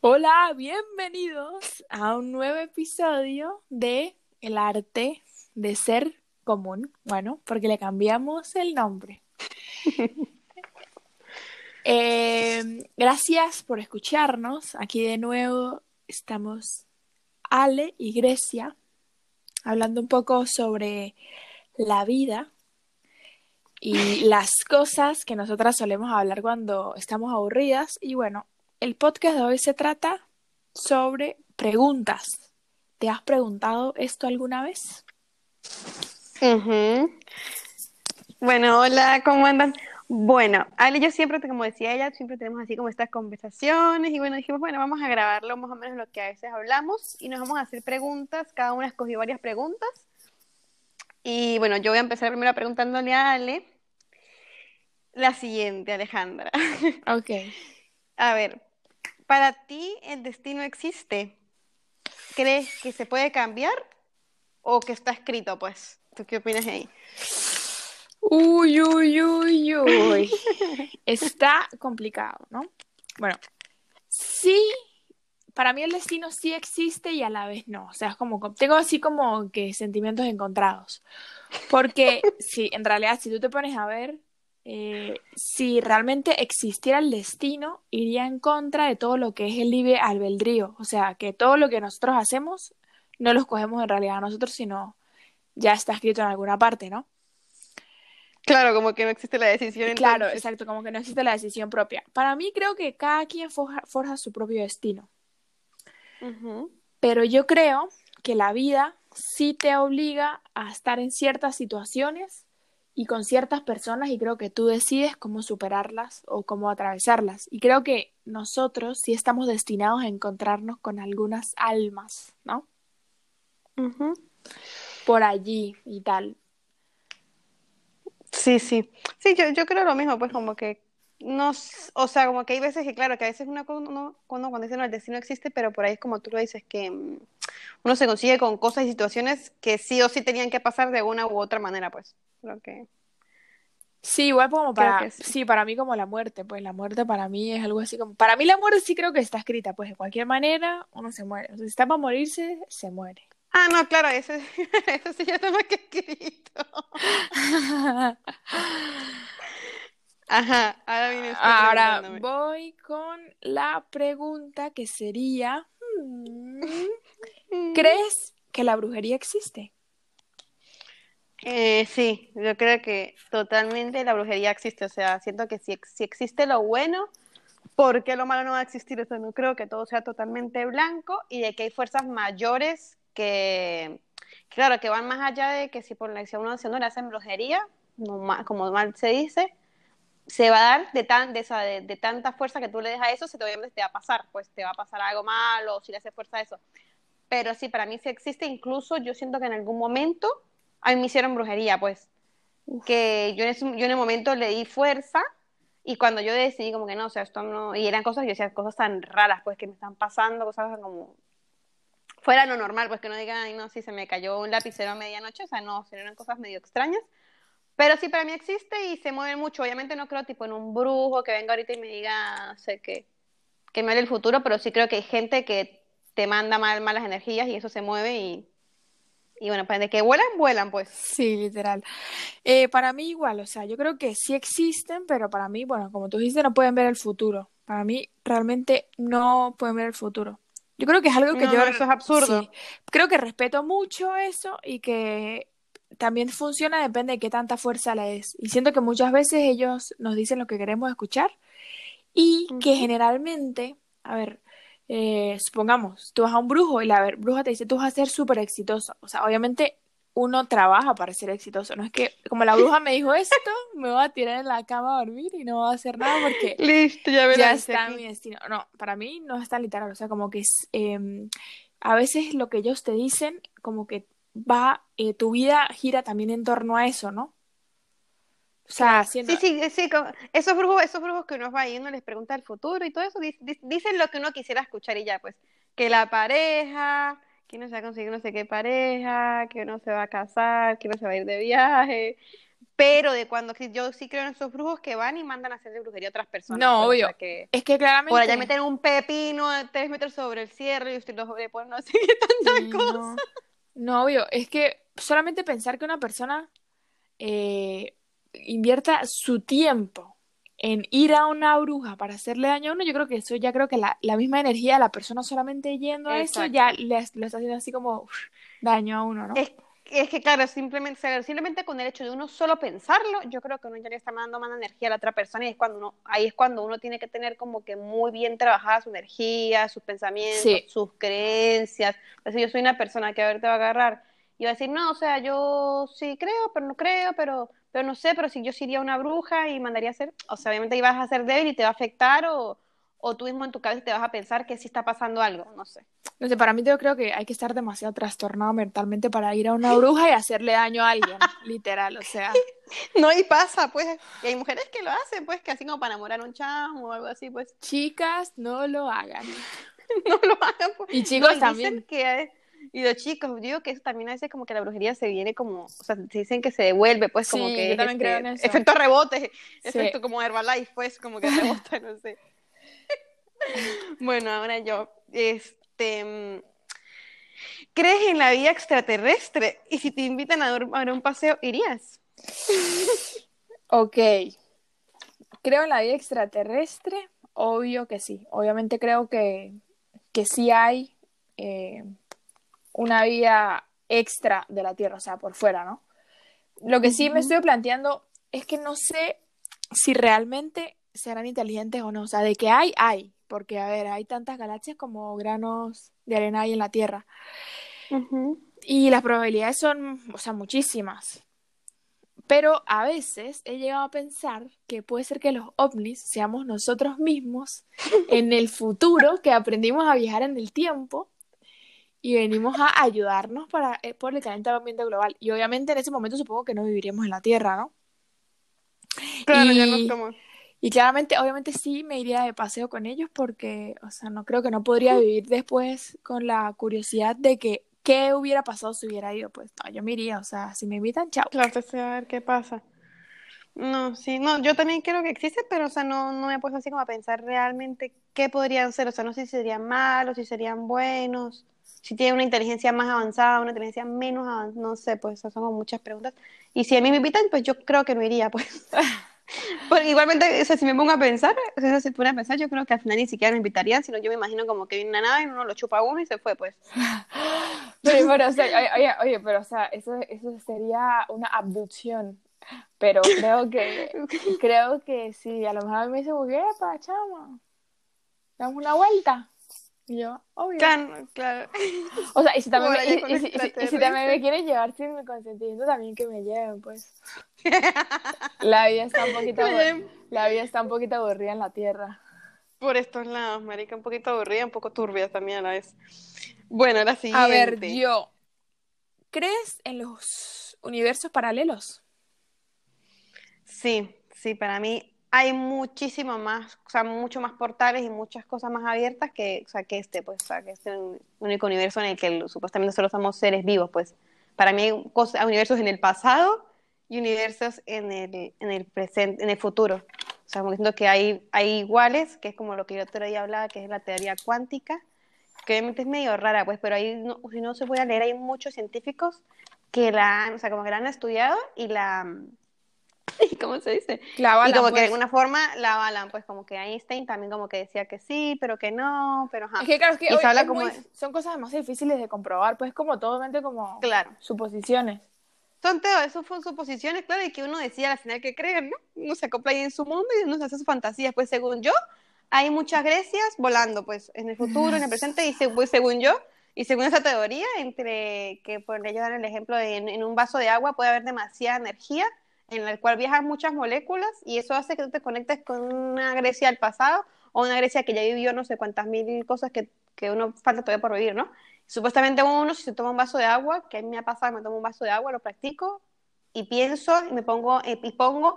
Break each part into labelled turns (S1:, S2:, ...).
S1: Hola, bienvenidos a un nuevo episodio de El arte de ser común. Bueno, porque le cambiamos el nombre. Eh, gracias por escucharnos. Aquí de nuevo estamos Ale y Grecia hablando un poco sobre la vida y las cosas que nosotras solemos hablar cuando estamos aburridas. Y bueno, el podcast de hoy se trata sobre preguntas. ¿Te has preguntado esto alguna vez?
S2: Bueno, hola, ¿cómo andan? Bueno, Ale yo siempre, como decía ella, siempre tenemos así como estas conversaciones y bueno, dijimos, bueno, vamos a grabarlo más o menos lo que a veces hablamos y nos vamos a hacer preguntas, cada una escogió varias preguntas y bueno, yo voy a empezar primero preguntándole a Ale la siguiente, Alejandra.
S1: Ok.
S2: A ver, ¿para ti el destino existe? ¿Crees que se puede cambiar o que está escrito, pues? ¿Tú qué opinas ahí?
S1: Uy, uy, uy, uy. Está complicado, ¿no? Bueno, sí, para mí el destino sí existe y a la vez no. O sea, es como, tengo así como que sentimientos encontrados. Porque sí, en realidad, si tú te pones a ver, eh, si realmente existiera el destino, iría en contra de todo lo que es el libre albedrío. O sea, que todo lo que nosotros hacemos no lo escogemos en realidad nosotros, sino ya está escrito en alguna parte, ¿no?
S2: Claro, como que no existe la decisión.
S1: Claro, exacto, como que no existe la decisión propia. Para mí creo que cada quien forja, su propio destino. Pero yo creo que la vida sí te obliga a estar en ciertas situaciones y con ciertas personas y creo que tú decides cómo superarlas o cómo atravesarlas. Y creo que nosotros sí estamos destinados a encontrarnos con algunas almas, ¿no? Por allí y tal.
S2: Sí, sí. Sí, yo, yo creo lo mismo, pues como que no, o sea, como que hay veces que, claro, que a veces uno, uno, cuando dice no, el destino existe, pero por ahí es como tú lo dices, que mm, uno se consigue con cosas y situaciones que sí o sí tenían que pasar de una u otra manera, pues. Creo que.
S1: Sí, igual como para, sí. para mí como la muerte, pues la muerte para mí es algo así como, para mí la muerte sí creo que está escrita, pues de cualquier manera uno se muere, o sea, si está para morirse, se muere.
S2: Ah, no, claro, eso, eso sí ya está más que escrito. Ajá, ahora
S1: Ahora voy con la pregunta que sería, hmm, ¿crees que la brujería existe?
S2: Eh, sí, yo creo que totalmente la brujería existe. O sea, siento que si, si existe lo bueno, ¿por qué lo malo no va a existir? O no creo que todo sea totalmente blanco y de que hay fuerzas mayores que, claro, que van más allá de que si por la acción uno no le hacen brujería, como mal se dice, se va a dar de, tan, de, de, tanta fuerza que tú le des a eso, se te, obviamente te va a pasar, pues te va a pasar algo malo, si le haces fuerza a eso. Pero sí, para mí sí existe, incluso yo siento que en algún momento a mí me hicieron brujería, pues, que yo en, ese, yo en el momento le di fuerza y cuando yo decidí como que no, o sea, esto no, y eran cosas, yo decía, cosas tan raras, pues, que me están pasando, cosas como fuera lo normal, pues que no digan, ay, no, si se me cayó un lapicero a medianoche, o sea, no, eran cosas medio extrañas. Pero sí, para mí existe y se mueve mucho. Obviamente no creo tipo en un brujo que venga ahorita y me diga, no sé, que, que me hable el futuro, pero sí creo que hay gente que te manda mal, malas energías y eso se mueve y, y bueno, pues de que vuelan, vuelan, pues.
S1: Sí, literal. Eh, para mí igual, o sea, yo creo que sí existen, pero para mí, bueno, como tú dijiste, no pueden ver el futuro. Para mí, realmente no pueden ver el futuro. Yo creo que es algo que yo...
S2: Eso es absurdo.
S1: creo que respeto mucho eso y que también funciona depende de qué tanta fuerza le des. Y siento que muchas veces ellos nos dicen lo que queremos escuchar y que generalmente, a ver, eh, supongamos, tú vas a un brujo y la ver, bruja te dice, tú vas a ser súper exitoso. O sea, obviamente uno trabaja para ser exitoso. No es que, como la bruja me dijo esto, me voy a tirar en la cama a dormir y no voy a hacer nada porque
S2: Listo, ya,
S1: ya está mi destino. No, para mí no es tan literal. O sea, como que es, em, a veces lo que ellos te dicen, como que va, eh, tu vida gira también en torno a eso, ¿no?
S2: O sea, Sí, sí, sí, esos brujos, esos brujos que uno va y uno les pregunta el futuro y todo eso, dicen lo que uno quisiera escuchar y ya, pues, que la pareja, que uno se va a conseguir no sé qué pareja, que uno se va a casar, que uno se va a ir de viaje, pero de cuando yo sí creo en esos brujos que van y mandan a hacer de brujería a otras personas.
S1: No,
S2: pues, o
S1: obvio.
S2: sea, que
S1: Es que claramente.
S2: por allá meten un pepino de tres metros sobre el cierre y usted lo le ponen así tantas
S1: Sí,
S2: cosas.
S1: no. No, obvio. Es que solamente pensar que una persona eh, invierta su tiempo en ir a una bruja para hacerle daño a uno, yo creo que eso ya creo que la, la misma energía de la persona solamente yendo a eso ya le, lo está haciendo así como uf, daño a uno, ¿no?
S2: Es, es que, claro, simplemente, simplemente con el hecho de uno solo pensarlo, yo creo que uno ya le está mandando más energía a la otra persona y es cuando uno, ahí es cuando uno tiene que tener como que muy bien trabajada su energía, sus pensamientos,
S1: Sí.
S2: sus creencias. Sea, yo soy una persona que a ver te va a agarrar y va a decir, no, o sea, yo sí creo, pero no creo, pero, pero no sé, pero si yo sería una bruja y mandaría a hacer, o sea, obviamente ibas a ser débil y te va a afectar o, o tú mismo en tu cabeza te vas a pensar que sí está pasando algo, no sé.
S1: No sé, para mí yo creo que hay que estar demasiado trastornado mentalmente para ir a una bruja y hacerle daño a alguien, literal, o sea.
S2: No, y pasa, pues. Y hay mujeres que lo hacen, pues, que así como para enamorar a un chamo o algo así, pues.
S1: Chicas, no lo hagan.
S2: No lo hagan, pues.
S1: Y chicos
S2: No,
S1: también.
S2: Dicen que, y los chicos, digo que eso también a veces como que la brujería se viene como, o sea, se dicen que se devuelve, pues, como
S1: Sí,
S2: que
S1: yo también creo
S2: este,
S1: en eso.
S2: efecto rebote,
S1: Sí.
S2: efecto como Herbalife, pues, como que rebota, no sé. bueno, ahora yo, este, mm, ¿crees en la vida extraterrestre? Y si te invitan a dar un paseo, ¿irías?
S1: Ok. Creo en la vida extraterrestre, obvio que sí. Obviamente creo que, que sí hay eh, una vida extra de la Tierra, o sea, por fuera, ¿no? Lo que sí me estoy planteando es que no sé si realmente serán inteligentes o no. O sea, de que hay, hay. Porque, a ver, hay tantas galaxias como granos de arena hay en la Tierra. Y las probabilidades son, o sea, muchísimas. Pero a veces he llegado a pensar que puede ser que los ovnis seamos nosotros mismos en el futuro que aprendimos a viajar en el tiempo y venimos a ayudarnos para, eh, por el calentamiento global. Y obviamente en ese momento supongo que no viviríamos en la Tierra, ¿no?
S2: Claro, ya no
S1: Y-
S2: es como...
S1: Y claramente, obviamente sí me iría de paseo con ellos porque, o sea, no creo que no podría vivir después con la curiosidad de que qué hubiera pasado si hubiera ido. Pues no, yo me iría, o sea, si me invitan, chao.
S2: Claro, te a ver qué pasa. No, sí, no, yo también creo que existe, pero, o sea, no, no me he puesto así como a pensar realmente qué podrían ser, o sea, no sé si serían malos, si serían buenos, si tienen una inteligencia más avanzada, una inteligencia menos avanzada, no sé, pues, esas son como muchas preguntas. Y si a mí me invitan, pues yo creo que no iría, pues. Porque igualmente, o sea, si me pongo a pensar, o sea, si me pongo a pensar, yo creo que al final ni siquiera me invitarían, sino yo me imagino como que viene una nave y uno lo chupa a uno y se fue, pues.
S1: Pero, bueno, o sea, oye, oye, pero, o sea, eso, eso sería una abducción. Pero creo que, creo que sí, a lo mejor me dicen, ¿qué pa, chama? Damos una vuelta. Y yo, obvio.
S2: Claro, claro.
S1: O sea, y si también, me, y, si, y también me quieren llevar sin mi consentimiento, también que me lleven, pues. La vida está un poquito,
S2: Que me
S1: abu-
S2: lleven.
S1: la vida está un poquito aburrida en la Tierra.
S2: Por estos lados, marica, un poquito aburrida, un poco turbia también a la vez. Bueno, la siguiente.
S1: A ver, yo, ¿crees en los universos paralelos?
S2: Sí, sí, para mí hay muchísimo más, o sea, mucho más portales y muchas cosas más abiertas que, o sea, que este, pues, o sea, que este único universo en el que supuestamente solo somos seres vivos, pues. Para mí hay cosas, universos en el pasado y universos en el, en el presente, en el futuro. O sea, como diciendo que hay, hay iguales, que es como lo que yo otro día hablaba, que es la teoría cuántica, que obviamente es medio rara, pues, pero ahí, no, si no se puede leer, hay muchos científicos que la o sea, como que la han estudiado y la, ¿cómo se dice?
S1: Claro,
S2: y como que de alguna forma la avalan, pues como que Einstein también como que decía que sí, pero que no, pero ajá.
S1: Es que claro, es que es
S2: como
S1: muy-
S2: de-
S1: son cosas más difíciles de comprobar, pues como totalmente como
S2: Claro.
S1: suposiciones.
S2: Son eso fueron suposiciones, claro, y que uno decía al final que creen, ¿no? Uno se acopla ahí en su mundo y uno se hace sus fantasías, pues según yo, hay muchas Grecias volando, pues en el futuro, en el presente, y pues, según yo, y según esa teoría, entre que por ellos dan el ejemplo de en, en un vaso de agua puede haber demasiada energía en la cual viajan muchas moléculas y eso hace que tú te conectes con una Grecia del pasado o una Grecia que ya vivió no sé cuántas mil cosas que, que uno falta todavía por vivir, ¿no? Supuestamente uno, si se toma un vaso de agua, que a mí me ha pasado, me tomo un vaso de agua, lo practico y pienso y me pongo, eh, y pongo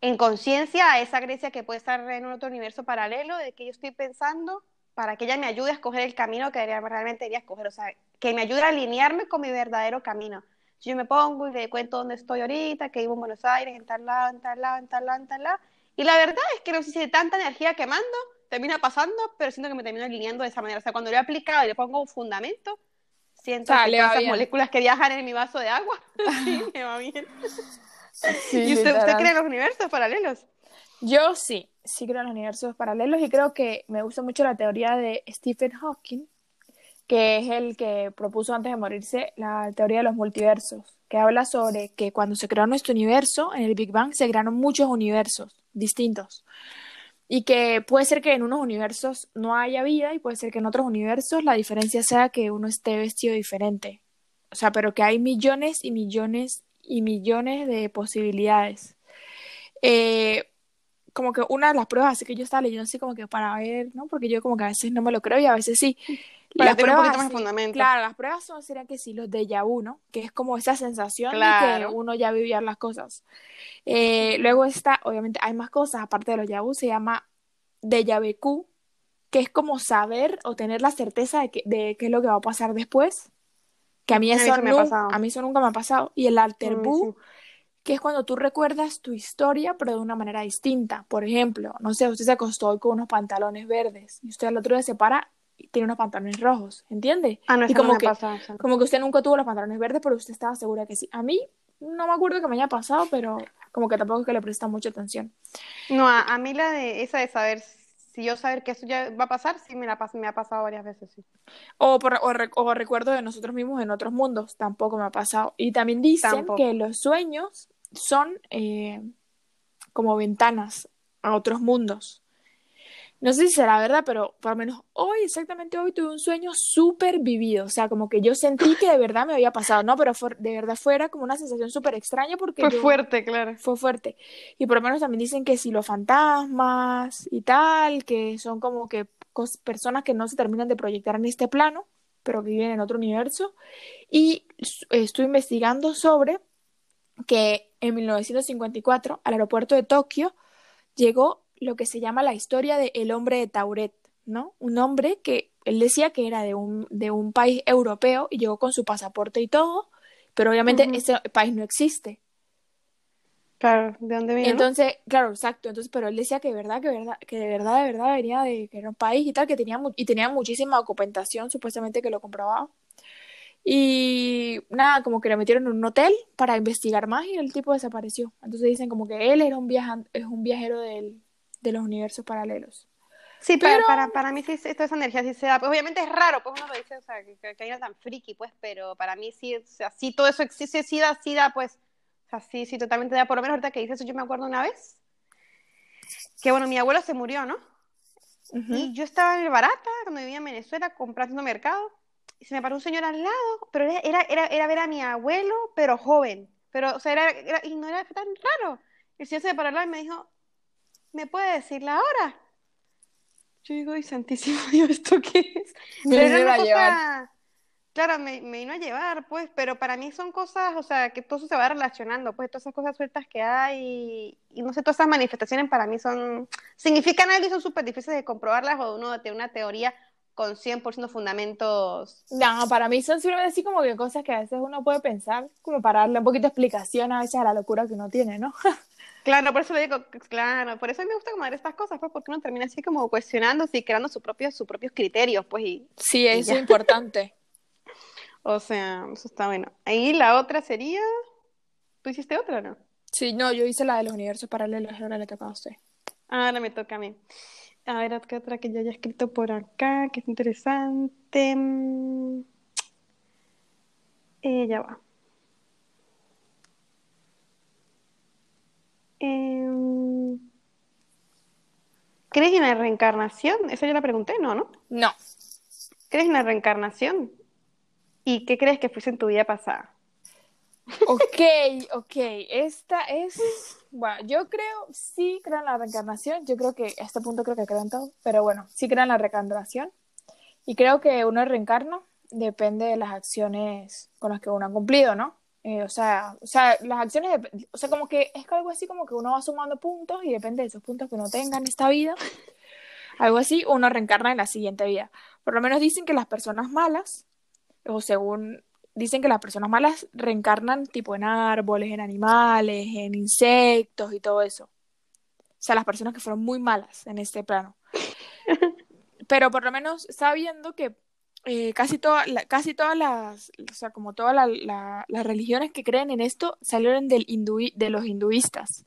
S2: en conciencia a esa Grecia que puede estar en otro universo paralelo de que yo estoy pensando para que ella me ayude a escoger el camino que realmente debería escoger, o sea, que me ayude a alinearme con mi verdadero camino. Yo me pongo y le cuento dónde estoy ahorita, que vivo en Buenos Aires, en tal lado, en tal lado, en tal lado, en tal lado. Y la verdad es que no sé si de tanta energía quemando termina pasando, pero siento que me termino alineando de esa manera. O sea, cuando lo he aplicado y le pongo un fundamento, siento que todas esas moléculas que viajan en mi vaso de agua, sí, me va bien.
S1: Sí,
S2: ¿Y usted, usted cree en los universos paralelos?
S1: Yo sí, sí creo en los universos paralelos y creo que me gusta mucho la teoría de Stephen Hawking, que es el que propuso antes de morirse la teoría de los multiversos, que habla sobre que cuando se creó nuestro universo, en el Big Bang se crearon muchos universos distintos. Y que puede ser que en unos universos no haya vida y puede ser que en otros universos la diferencia sea que uno esté vestido diferente. O sea, pero que hay millones y millones y millones de posibilidades. Eh, como que una de las pruebas, así que yo estaba leyendo así como que para ver, ¿no? Porque yo como que a veces no me lo creo y a veces sí.
S2: Para
S1: Las
S2: tener un
S1: pruebas
S2: poquito más de fundamento.
S1: Claro, las pruebas son, serían que sí, los déjà vu, ¿no? Que es como esa sensación de que uno ya vivía las cosas. Eh, luego está, obviamente, hay más cosas aparte de los vu, se llama déjà vu, que es como saber o tener la certeza de, que, de qué es lo que va a pasar después. Que a mí
S2: A mí
S1: eso,
S2: eso me ha
S1: a mí eso nunca me ha pasado. Y el alter
S2: A sí.
S1: que es cuando tú recuerdas tu historia, pero de una manera distinta. Por ejemplo, no sé, usted se acostó hoy con unos pantalones verdes y usted al otro día se para tiene unos pantalones rojos, ¿entiende?
S2: Ah, no,
S1: y
S2: eso no
S1: como
S2: me
S1: que,
S2: pasa. no.
S1: como que usted nunca tuvo los pantalones verdes, pero usted estaba segura que sí. A mí no me acuerdo que me haya pasado, pero como que tampoco es que le presta mucha atención.
S2: No, a, a mí la de esa de saber si yo saber que eso ya va a pasar, sí me la me ha pasado varias veces, sí.
S1: O, por, o, re- o recuerdo de nosotros mismos en otros mundos, tampoco me ha pasado. Y también dicen
S2: Tampoco.
S1: que los sueños son eh, como ventanas a otros mundos. No sé si será verdad, pero por lo menos hoy, exactamente hoy, tuve un sueño súper vivido. O sea, como que yo sentí que de verdad me había pasado. No, pero fue- de verdad fuera como una sensación súper extraña porque
S2: Fue
S1: yo-
S2: fuerte, claro.
S1: fue fuerte. Y por lo menos también dicen que si los fantasmas y tal, que son como que personas que no se terminan de proyectar en este plano, pero que viven en otro universo. Y estuve investigando sobre que en 1954 al aeropuerto de Tokio llegó lo que se llama la historia de El hombre de Tauret, ¿no? Un hombre que él decía que era de un, de un país europeo y llegó con su pasaporte y todo, pero obviamente ese país no existe.
S2: Claro, ¿de dónde vino? no?
S1: Entonces, claro, exacto. Entonces, pero él decía que de verdad, que verdad, que de verdad, de verdad venía de que era un país y tal, que tenía y tenía muchísima documentación, supuestamente que lo comprobaba. Y nada, como que lo metieron en un hotel para investigar más y el tipo desapareció. Entonces dicen como que él era un viajan, es un viajero del, de los universos paralelos.
S2: Sí, para,
S1: Pero-
S2: para, para mí sí, toda esa energía sí se da. Pues obviamente es raro, pues uno lo dice, o sea, que, que, que tan friki, pues, pero para mí sí, o sea, sí todo eso existe, sí da, sí da, pues, o sea, sí, sí, totalmente da. Por lo menos ahorita que dices eso, yo me acuerdo una vez que, bueno, mi abuelo se murió, ¿no?
S1: Ujú.
S2: Y yo estaba en el Barata, cuando vivía en Venezuela, comprando mercado, y se me paró un señor al lado, pero era, era, era, era ver a mi abuelo, pero joven, pero, o sea, era, era- y no era tan raro. El señor se me paró al lado y me dijo, ¿me puede decir la hora? Yo digo, ay, santísimo Dios, ¿esto qué es?
S1: Me
S2: Pero una
S1: a
S2: cosa,
S1: llevar.
S2: claro, me, me vino a llevar, pues, pero para mí son cosas, o sea, que todo eso se va relacionando, pues, todas esas cosas sueltas que hay, y no sé, todas esas manifestaciones para mí son, significan algo y son súper difíciles de comprobarlas o uno tiene una teoría con 100% fundamentos.
S1: No, para mí son simplemente así como que cosas que a veces uno puede pensar, como para darle un poquito de explicación a veces a la locura que uno tiene, ¿no?
S2: Claro, por eso le digo, claro, por eso me gusta como ver estas cosas, pues, porque uno termina así como cuestionándose y creando sus propios, sus propios criterios, pues, y,
S1: Sí, eso es importante.
S2: o sea, eso está bueno. Ahí la otra sería, ¿tú hiciste otra no?
S1: Sí, no, yo hice la de los universos paralelos, ahora le toca a usted.
S2: Ahora me toca a mí. A ver, ¿qué otra que yo haya escrito por acá? Que es interesante. Mm. Eh, ya va. Em, ¿crees en la reencarnación? Esa ya la pregunté, ¿no? ¿No?
S1: No.
S2: ¿Crees en la reencarnación? ¿Y qué crees que fuese en tu vida pasada?
S1: Ok, ok. Esta es. Bueno, yo creo, sí creo en la reencarnación. Yo creo que a este punto creo que creo en todo. Pero bueno, sí creo en la reencarnación. Y creo que uno reencarna depende de las acciones con las que uno ha cumplido, ¿no? Eh, o sea, o sea, las acciones, dep- o sea, como que es algo así como que uno va sumando puntos y depende de esos puntos que uno tenga en esta vida, algo así, uno reencarna en la siguiente vida. Por lo menos dicen que las personas malas, o según dicen que las personas malas reencarnan tipo en árboles, en animales, en insectos y todo eso. O sea, las personas que fueron muy malas en este plano. Pero por lo menos sabiendo que eh, casi, toda, casi todas las, o sea, como todas las religiones que creen en esto salieron del de los hinduistas.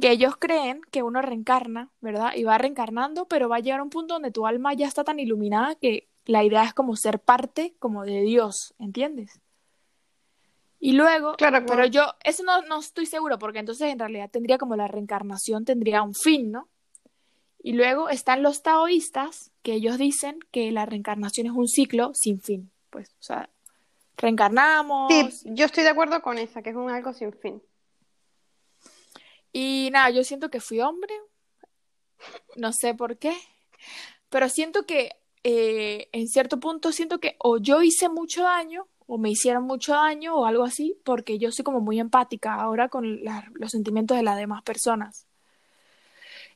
S1: Que ellos creen que uno reencarna, ¿verdad? Y va reencarnando, pero va a llegar a un punto donde tu alma ya está tan iluminada que la idea es como ser parte como de Dios, ¿entiendes? Y luego, claro, pero yo, eso no, no estoy seguro, porque entonces en realidad tendría como la reencarnación tendría un fin, ¿no? Y luego están los taoístas, que ellos dicen que la reencarnación es un ciclo sin fin. Pues, o sea, reencarnamos.
S2: Sí, yo estoy de acuerdo con esa, que es un algo sin fin.
S1: Y nada, yo siento que fui hombre. No sé por qué. Pero siento que eh, en cierto punto siento que o yo hice mucho daño o me hicieron mucho daño o algo así, porque yo soy como muy empática ahora con los sentimientos de las demás personas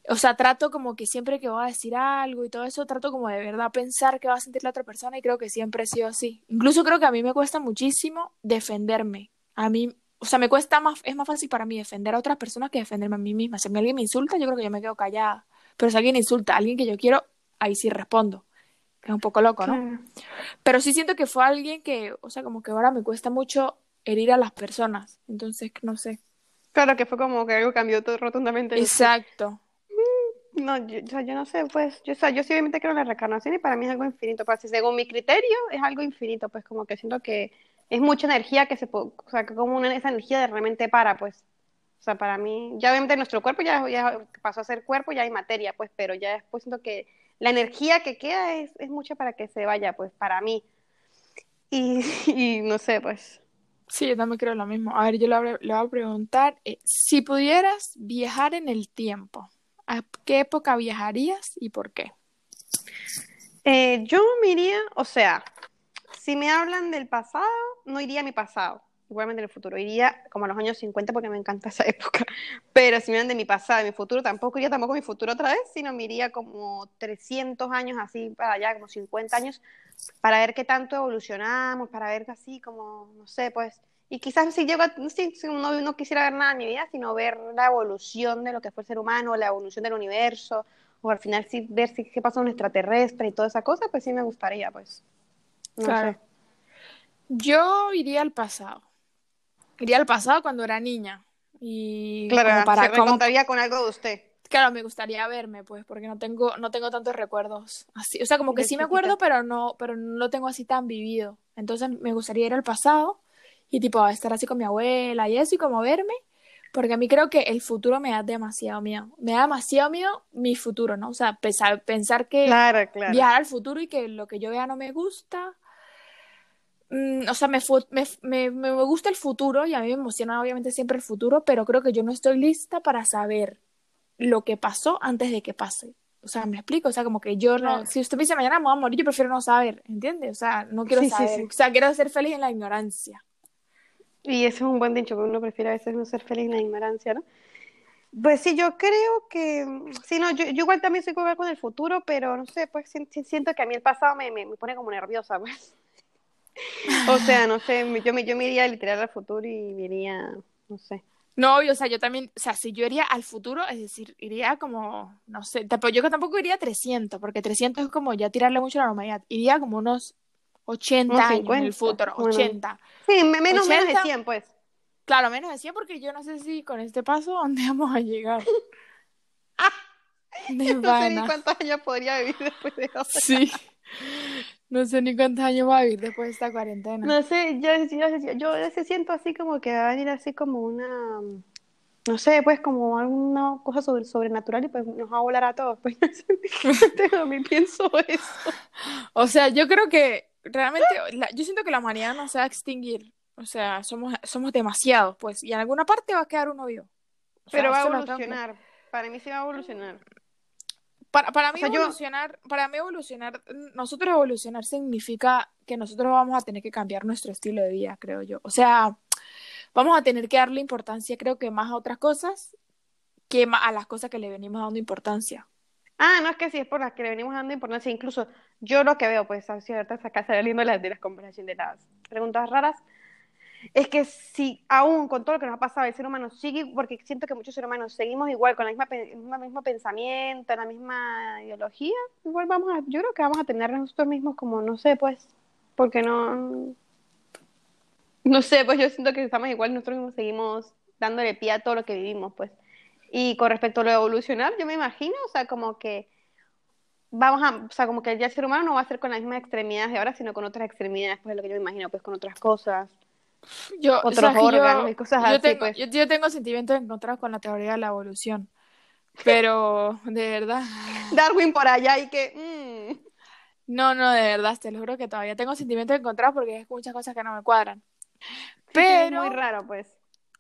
S1: o sea, trato como que siempre que voy a decir algo y todo eso, trato como de verdad pensar qué va a sentir la otra persona y creo que siempre he sido así. Incluso creo que a mí me cuesta muchísimo defenderme. A mí, o sea, me cuesta más, es más fácil para mí defender a otras personas que defenderme a mí misma. Si alguien me insulta, yo creo que yo me quedo callada. Pero si alguien insulta a alguien que yo quiero, ahí sí respondo. Que es un poco loco, ¿no? Pero sí siento que fue alguien que, o sea, como que ahora me cuesta mucho herir a las personas. Entonces, no sé.
S2: Claro, que fue como que algo cambió todo rotundamente.
S1: Exacto.
S2: No, yo, yo no sé, pues, yo, o sea, yo sí creo en la reencarnación y para mí es algo infinito, pero si según mi criterio es algo infinito, pues como que siento que es mucha energía que se puede, o sea, que como una, esa energía de realmente para, pues, o sea, para mí, ya obviamente nuestro cuerpo ya, ya pasó a ser cuerpo, ya hay materia, pues, pero ya después siento que la energía que queda es, es mucha para que se vaya, pues, para mí. Y, y no sé, pues.
S1: Sí, yo también creo lo mismo. A ver, yo le, voy a preguntar, eh, si pudieras viajar en el tiempo, ¿A qué época viajarías y por qué?
S2: Eh, yo me iría, o sea, si me hablan del pasado, no iría a mi pasado, igualmente en el futuro, iría como a los años 50 porque me encanta esa época, pero si me hablan de mi pasado y mi futuro, tampoco iría tampoco a mi futuro otra vez, sino me iría como 300 años así para allá, como 50 años, para ver qué tanto evolucionamos, para ver así como, no sé, pues y quizás si llego a, no, no, quisiera ver nada en mi vida, sino ver la evolución de lo que fue el ser humano, la evolución del universo, o al final sí, ver si, qué pasó en un extraterrestre y toda esa cosa, pues sí me gustaría, pues.
S1: claro. Yo iría al pasado. Iría al pasado cuando era niña. Y
S2: claro, para, se contaría con algo de usted.
S1: Claro, me gustaría verme, pues, porque no tengo, no tengo tantos recuerdos así. O sea, como que sí me acuerdo, pero no, pero no lo tengo así tan vivido. Entonces me gustaría ir al pasado y tipo estar así con mi abuela y eso y como verme, porque a mí creo que el futuro me da demasiado miedo, me da demasiado miedo mi futuro, ¿no? O sea, pensar, pensar que viajar al futuro y que lo que yo vea no me gusta. Mm, o sea, me, me, me, gusta el futuro y a mí me emociona obviamente siempre el futuro, pero creo que yo no estoy lista para saber lo que pasó antes de que pase. O sea, me explico, o sea, como que yo no, si usted me dice mañana me voy a morir, yo prefiero no saber, ¿entiendes? O sea, no quiero saber, o sea, quiero ser feliz en la ignorancia.
S2: Y ese es un buen dicho, que uno prefiere a veces no ser feliz en la ignorancia, ¿no? Pues sí, yo creo que, sí, no, yo, igual también soy con con el futuro, pero no sé, pues siento que a mí el pasado me, me, pone como nerviosa, pues. o sea, no sé, yo me, yo me iría literal al futuro y me iría, no sé.
S1: No, o sea, yo también, o sea, si yo iría al futuro, es decir, iría como, no sé, yo tampoco iría a 300, porque 300 es como ya tirarle mucho a la normalidad, iría como unos 80 años en el futuro, 80.
S2: Sí, menos, menos de 100, pues.
S1: Claro, menos de 100 porque yo no sé si con este paso, ¿dónde vamos a llegar?
S2: no sé ni cuántos años podría vivir después de ahora.
S1: Sí. No sé ni cuántos años va a vivir después de esta cuarentena.
S2: No sé, yo, yo, yo, yo siento así como que va a venir así como una, no sé, pues como alguna cosa sobre, sobrenatural y pues nos va a volar a todos. Pues a mí pienso eso.
S1: O sea, yo creo que realmente, yo siento que la humanidad no se va a extinguir. O sea, somos, somos demasiados, pues, y en alguna parte va a quedar uno vivo.
S2: Pero va a evolucionar. Para mí sí va a evolucionar.
S1: Para, para mí evolucionar, para mí evolucionar, nosotros evolucionar significa que nosotros vamos a tener que cambiar nuestro estilo de vida, creo yo. O sea, vamos a tener que darle importancia, creo que más a otras cosas que a las cosas que le venimos dando importancia.
S2: Ah, no es que sí, es por las que le venimos dando importancia. Incluso yo lo que veo, pues, ahorita acá saliendo las de las conversaciones de las preguntas raras, es que si aún con todo lo que nos ha pasado el ser humano sigue, porque siento que muchos seres humanos seguimos igual, con el mismo pensamiento, la misma ideología, igual vamos a, yo creo que vamos a tener nosotros mismos como, no sé, pues, porque no, no sé, pues yo siento que estamos igual, nosotros mismos seguimos dándole pie a todo lo que vivimos, pues. Y con respecto a lo evolucionar, yo me imagino, o sea, como que vamos a, o sea, como que ya el ser humano no va a ser con las mismas extremidades de ahora, sino con otras extremidades, pues es lo que yo me imagino, pues con otras cosas,
S1: Yo,
S2: otros
S1: que yo-
S2: órganos y cosas
S1: yo
S2: así,
S1: tengo,
S2: pues.
S1: yo, yo tengo sentimientos encontrados con la teoría de la evolución. Pero, de verdad.
S2: Darwin por allá y que, mm,
S1: No, no, de verdad, te lo juro que todavía tengo sentimientos encontrados porque hay muchas cosas que no me cuadran.
S2: sí, es
S1: Pero,
S2: muy raro, pues.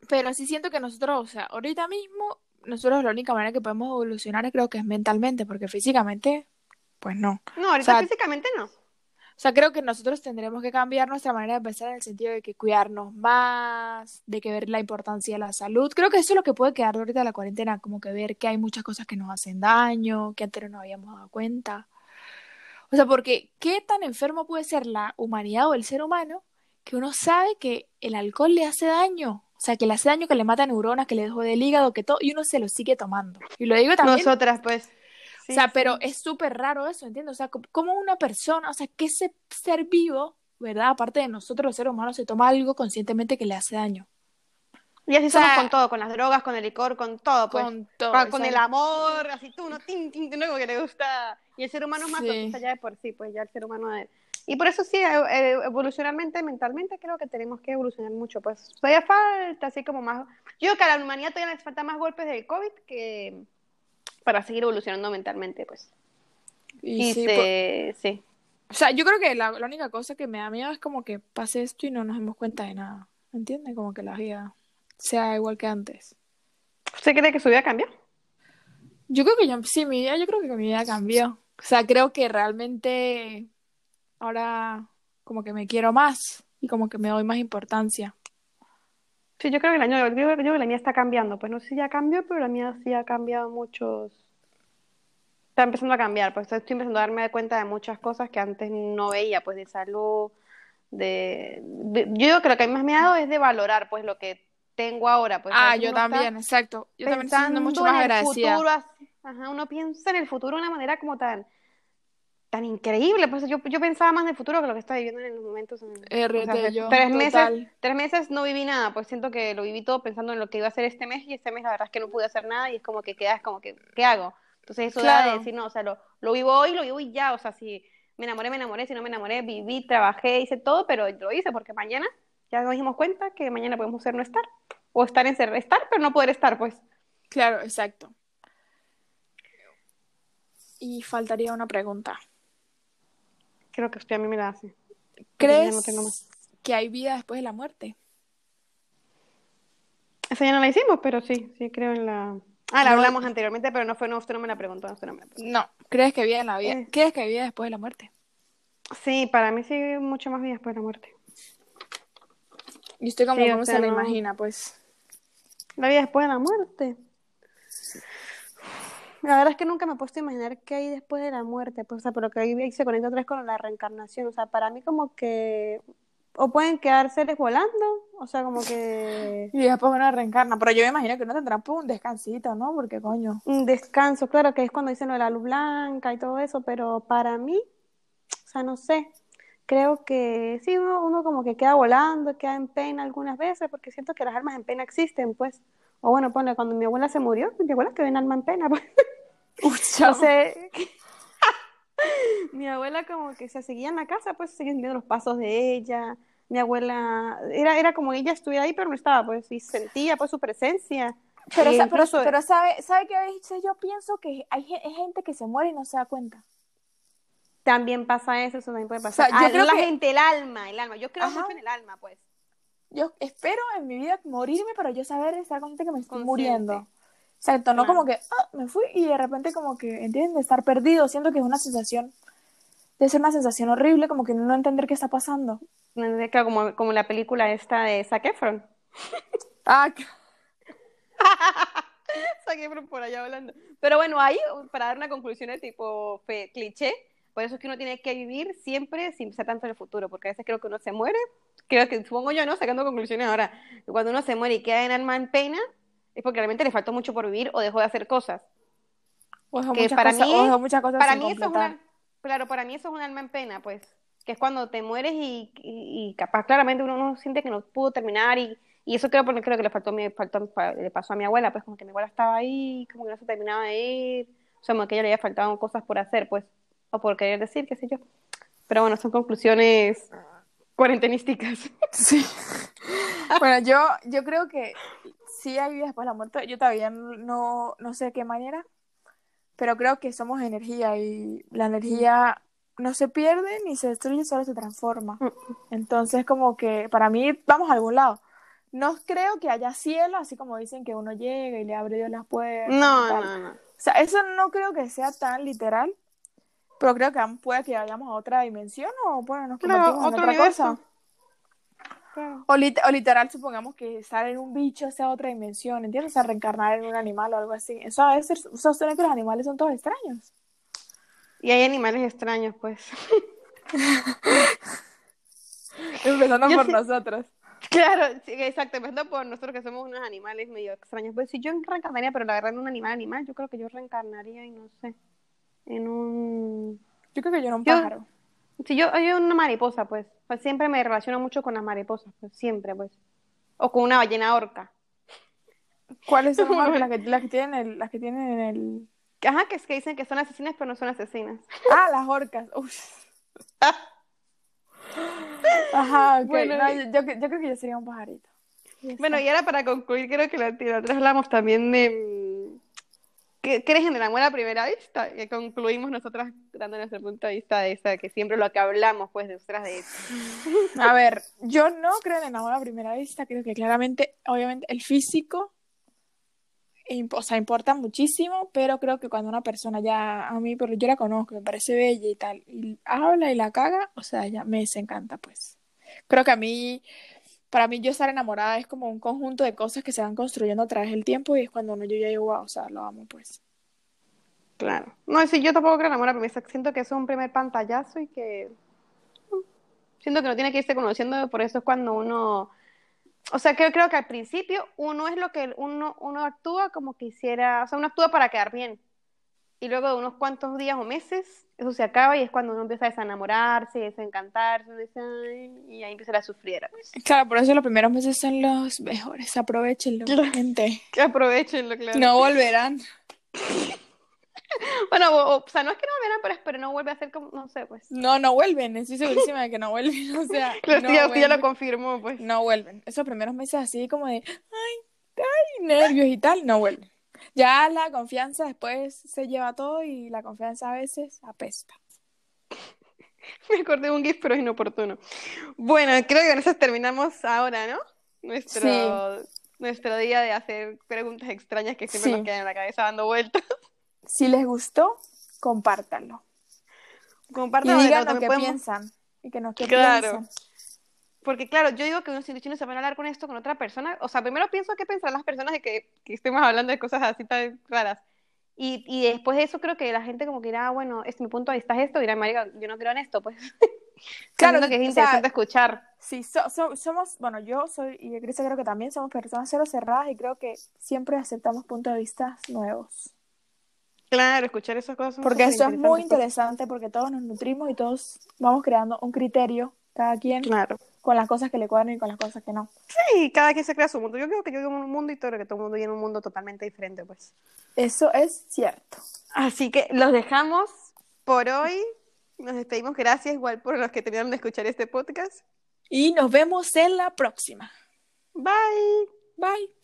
S1: pero sí siento que nosotros, o sea, ahorita mismo, nosotros la única manera que podemos evolucionar creo que es mentalmente, porque físicamente, pues no.
S2: No,
S1: O
S2: ahorita
S1: sea,
S2: físicamente no.
S1: O sea, creo que nosotros tendremos que cambiar nuestra manera de pensar en el sentido de que cuidarnos más, de que ver la importancia de la salud. Creo que eso es lo que puede quedar ahorita de la cuarentena, como que ver que hay muchas cosas que nos hacen daño, que antes no nos habíamos dado cuenta. O sea, porque ¿qué tan enfermo puede ser la humanidad o el ser humano que uno sabe que el alcohol le hace daño? O sea, que le hace daño, que le mata neuronas, que le dejó del hígado, que todo, y uno se lo sigue tomando. Y lo digo también
S2: Nosotras, pues.
S1: O
S2: Sí,
S1: sea,
S2: sí.
S1: pero es súper raro eso, ¿entiendes? O sea, co- como una persona, o sea, que ese ser vivo, ¿verdad? Aparte de nosotros los seres humanos, se toma algo conscientemente que le hace daño.
S2: Y así
S1: O
S2: somos
S1: sea,
S2: con todo, con las drogas, con el licor, con todo, pues.
S1: con todo,
S2: Con, con el amor, así tú, no, tin, tin, tin, como que le gusta. Y el ser humano es más
S1: Sí.
S2: ya de por sí, pues ya el ser humano es. Y por eso sí, evolucionalmente, mentalmente, creo que tenemos que evolucionar mucho, pues. Todavía falta así como más. Yo creo que a la humanidad todavía les falta más golpes del COVID que para seguir evolucionando mentalmente, pues.
S1: Y
S2: Y
S1: sí, por-
S2: sí.
S1: o sea, yo creo que la, la única cosa que me da miedo es como que pase esto y no nos demos cuenta de nada, ¿entiendes? Como que la vida sea igual que antes.
S2: ¿Usted cree que su vida cambia?
S1: Yo creo que yo, sí, mi vida, yo creo que mi vida cambió. O sea, creo que realmente ahora como que me quiero más y como que me doy más importancia.
S2: Sí, yo creo que año, yo creo, yo creo que la mía está cambiando. Pues no sé si ya cambió, pero la mía sí ha cambiado muchos. Está empezando a cambiar, pues estoy empezando a darme cuenta de muchas cosas que antes no veía, pues de salud, de, yo digo que lo que a mí más me ha dado es de valorar, pues lo que tengo ahora, pues
S1: Ah, yo también, exacto. Yo también estoy siendo mucho más agradecida.
S2: futuro, así- ajá, uno piensa en el futuro de una manera como tan, tan increíble, pues yo, yo pensaba más en el futuro que lo que estaba viviendo en los momentos, en- o sea,
S1: RT,
S2: hace
S1: yo,
S2: tres meses, tres meses no viví nada, pues siento que lo viví todo pensando en lo que iba a hacer este mes y este mes la verdad es que no pude hacer nada y es como que quedas como que, ¿qué hago? Entonces eso da de
S1: Claro.
S2: decir, no, o sea, lo, lo vivo hoy, lo vivo y ya, o sea, si me enamoré, me enamoré, si no me enamoré, viví, trabajé, hice todo, pero lo hice porque mañana ya nos dimos cuenta que mañana podemos ser no estar, o estar en ser estar, pero no poder estar, pues.
S1: Claro, exacto. Y faltaría una pregunta.
S2: Creo que usted a mí me la hace.
S1: ¿Crees
S2: no tengo más.
S1: que hay vida después de la muerte?
S2: Esa ya no la hicimos, pero sí, sí creo en la... Ah, la
S1: No,
S2: hablamos anteriormente, pero no fue, no, usted no me la preguntó, usted no me la preguntó.
S1: no. ¿Crees que vida en la vida?
S2: Eh.
S1: ¿Crees que hay vida después de la muerte?
S2: Sí, para mí sí mucho más vida después de la muerte.
S1: Y usted como
S2: Sí,
S1: cómo se la imagina, pues.
S2: La vida después de la muerte. La verdad es que nunca me he puesto a imaginar qué hay después de la muerte, pues, o sea, pero que ahí se conecta otra vez con la reencarnación, o sea, para mí como que o pueden quedar seres volando, o sea, como que
S1: Y después uno reencarna. Pero yo me imagino que uno tendrá pues, un descansito, ¿no? Porque coño.
S2: un descanso, claro, que es cuando dicen lo de la luz blanca y todo eso, pero para mí, o sea, no sé, creo que sí, uno, uno como que queda volando, queda en pena algunas veces, porque siento que las almas en pena existen, pues, o bueno, ponle, cuando mi abuela se murió, mi abuela quedó en alma en pena, pues.
S1: Pucha.
S2: O sea, mi abuela como que se seguía en la casa, pues seguían viendo los pasos de ella. Mi abuela, era, era como ella estuviera ahí, pero no estaba, pues, y sentía pues su presencia.
S1: Pero,
S2: E
S1: sa- pero, sabe, sabe que yo pienso que hay ge- hay gente que se muere y no se da cuenta.
S2: también pasa eso, eso también puede pasar.
S1: sea, yo
S2: Ah,
S1: creo
S2: la
S1: que-
S2: gente, el alma, el alma. Yo creo
S1: Ajá.
S2: mucho en el alma, pues.
S1: Yo espero en mi vida morirme, pero yo saber estar consciente que me estoy
S2: Consciente.
S1: muriendo. Exacto, no como que ah, me fui y de repente como que, ¿entiendes? Estar perdido. Siento que es una sensación, debe ser una sensación horrible, como que no entender qué está pasando.
S2: Claro, Como, como la película esta de Zac Efron.
S1: Ah,
S2: Saqué por, por allá hablando. Pero bueno, ahí, para dar una conclusión de tipo fe- cliché, por eso es que uno tiene que vivir siempre sin pensar tanto en el futuro, porque a veces creo que uno se muere, creo que, supongo yo, ¿no? Sacando conclusiones ahora, cuando uno se muere y queda en alma en pena, es porque realmente le faltó mucho por vivir o dejó de hacer cosas.
S1: O dejó
S2: Que
S1: muchas
S2: para
S1: cosas,
S2: mí-
S1: o dejó muchas cosas
S2: Para
S1: sin
S2: mí eso es
S1: completar.
S2: una, claro, para mí eso es un alma en pena, pues, que es cuando te mueres y, y- y capaz claramente uno no siente que no pudo terminar y, y eso creo, porque creo que le faltó, mi- faltó, le pasó a mi abuela, pues como que mi abuela estaba ahí, como que no se terminaba de ir, o sea, como que a ella le había faltado cosas por hacer, pues, o por querer decir, qué sé yo. Pero bueno, son conclusiones cuarentenísticas.
S1: Sí. Bueno, yo, yo creo que sí hay vida después de la muerte. Yo todavía no, no sé de qué manera, pero creo que somos energía y la energía no se pierde ni se destruye, solo se transforma. Entonces, como que para mí vamos a algún lado. No creo que haya cielo, así como dicen que uno llega y le abre Dios las puertas.
S2: No, no, no.
S1: O sea, eso no creo que sea tan literal, pero creo que puede que vayamos a otra dimensión o bueno, nos
S2: Claro,
S1: en otra
S2: universo.
S1: cosa.
S2: Claro.
S1: O, lit- o literal, supongamos que estar en un bicho sea otra dimensión, ¿entiendes? O sea, reencarnar en un animal o algo así. Eso a veces sostiene que los animales son todos extraños.
S2: Y hay animales extraños, pues.
S1: Empezando
S2: Yo
S1: por
S2: sí-
S1: nosotros.
S2: Claro, sí, exacto, empezando por nosotros que somos unos animales medio extraños. Pues si yo reencarnaría, pero la verdad en un animal animal, yo creo que yo reencarnaría y no sé, en un...
S1: Yo creo que yo era un
S2: Yo-
S1: pájaro.
S2: Si yo, yo una mariposa, pues. Pues siempre me relaciono mucho con las mariposas, pues siempre, pues. O con una ballena orca.
S1: ¿Cuáles son las que, las que tienen el, las que tienen el...
S2: Ajá, que es que dicen que son asesinas, pero no son asesinas.
S1: Ah, las orcas. Uf. Ajá, ok.
S2: Bueno,
S1: No, yo, yo, yo creo que yo sería un pajarito.
S2: Bueno, y ahora para concluir, creo que la, la otra hablamos también de... ¿Qué crees en el amor a primera vista? Que concluimos nosotras dando nuestro punto de vista de esa, que siempre lo que hablamos, pues, de nosotras de eso.
S1: A ver, yo no creo en el amor a primera vista, creo que claramente, obviamente, el físico, o sea, importa muchísimo, pero creo que cuando una persona ya, a mí, pero yo la conozco, me parece bella y tal, y habla y la caga, o sea, ya me desencanta, pues. Creo que a mí, para mí yo estar enamorada es como un conjunto de cosas que se van construyendo a través del tiempo y es cuando uno yo ya digo, wow, o sea, lo amo, pues.
S2: Claro. No, sí, yo tampoco creo en el amor a primera vista. Siento que es un primer pantallazo y que... mm, Siento que no tiene que irse conociendo, por eso es cuando uno... O sea, que creo que al principio uno es lo que uno, uno actúa como quisiera, o sea, uno actúa para quedar bien. Y luego de unos cuantos días o meses, eso se acaba y es cuando uno empieza a desenamorarse, desencantarse, y ahí empieza la sufriera. Pues.
S1: Claro, por eso los primeros meses son los mejores, aprovechenlo,
S2: Claro.
S1: gente.
S2: Que aprovechenlo, claro.
S1: No volverán.
S2: Bueno, o, o sea, no es que no verán, pero, pero no vuelve a ser como, no sé, pues.
S1: No, no vuelven, estoy segurísima de que no vuelven, o sea,
S2: Claro,
S1: no
S2: ya, lo confirmó, pues.
S1: No vuelven. Esos primeros meses así como de, ay, ay, nervios y tal, no vuelven. Ya la confianza después se lleva todo y la confianza a veces apesta.
S2: Me acordé de un GIF, pero es inoportuno. Bueno, creo que con eso terminamos ahora, ¿no? Nuestro, nuestro día de hacer preguntas extrañas que siempre
S1: Sí.
S2: nos quedan en la cabeza dando vueltas.
S1: Si les gustó, compártanlo. Y
S2: Compártanlo,
S1: digan lo que
S2: podemos-
S1: piensan. Y que nos
S2: Claro.
S1: piensan.
S2: Porque claro, yo digo que uno si uno se va a hablar con esto con otra persona, o sea, primero pienso qué pensarán las personas de que, que estemos hablando de cosas así tan raras. Y, y después de eso creo que la gente como que dirá, "Ah, bueno, es mi punto de vista es esto, dirá, marica, yo no creo en esto, pues.
S1: Claro,
S2: que es
S1: o sea,
S2: interesante escuchar.
S1: Sí, so- so- somos, bueno, yo soy, y Grecia creo que también somos personas cero cerradas y creo que siempre aceptamos puntos de vista nuevos.
S2: Claro, escuchar esas cosas.
S1: Porque esto es muy interesante porque todos nos nutrimos y todos vamos creando un criterio, cada quien,
S2: Claro.
S1: Con las cosas que le cuadran y con las cosas que no.
S2: Sí, cada quien se crea su mundo. Yo creo que yo vivo en un mundo y todo que todo el mundo vive en un mundo totalmente diferente, pues.
S1: Eso es cierto.
S2: Así que los dejamos por hoy. Nos despedimos. Gracias igual por los que terminaron de escuchar este podcast.
S1: Y nos vemos en la próxima.
S2: Bye.
S1: Bye.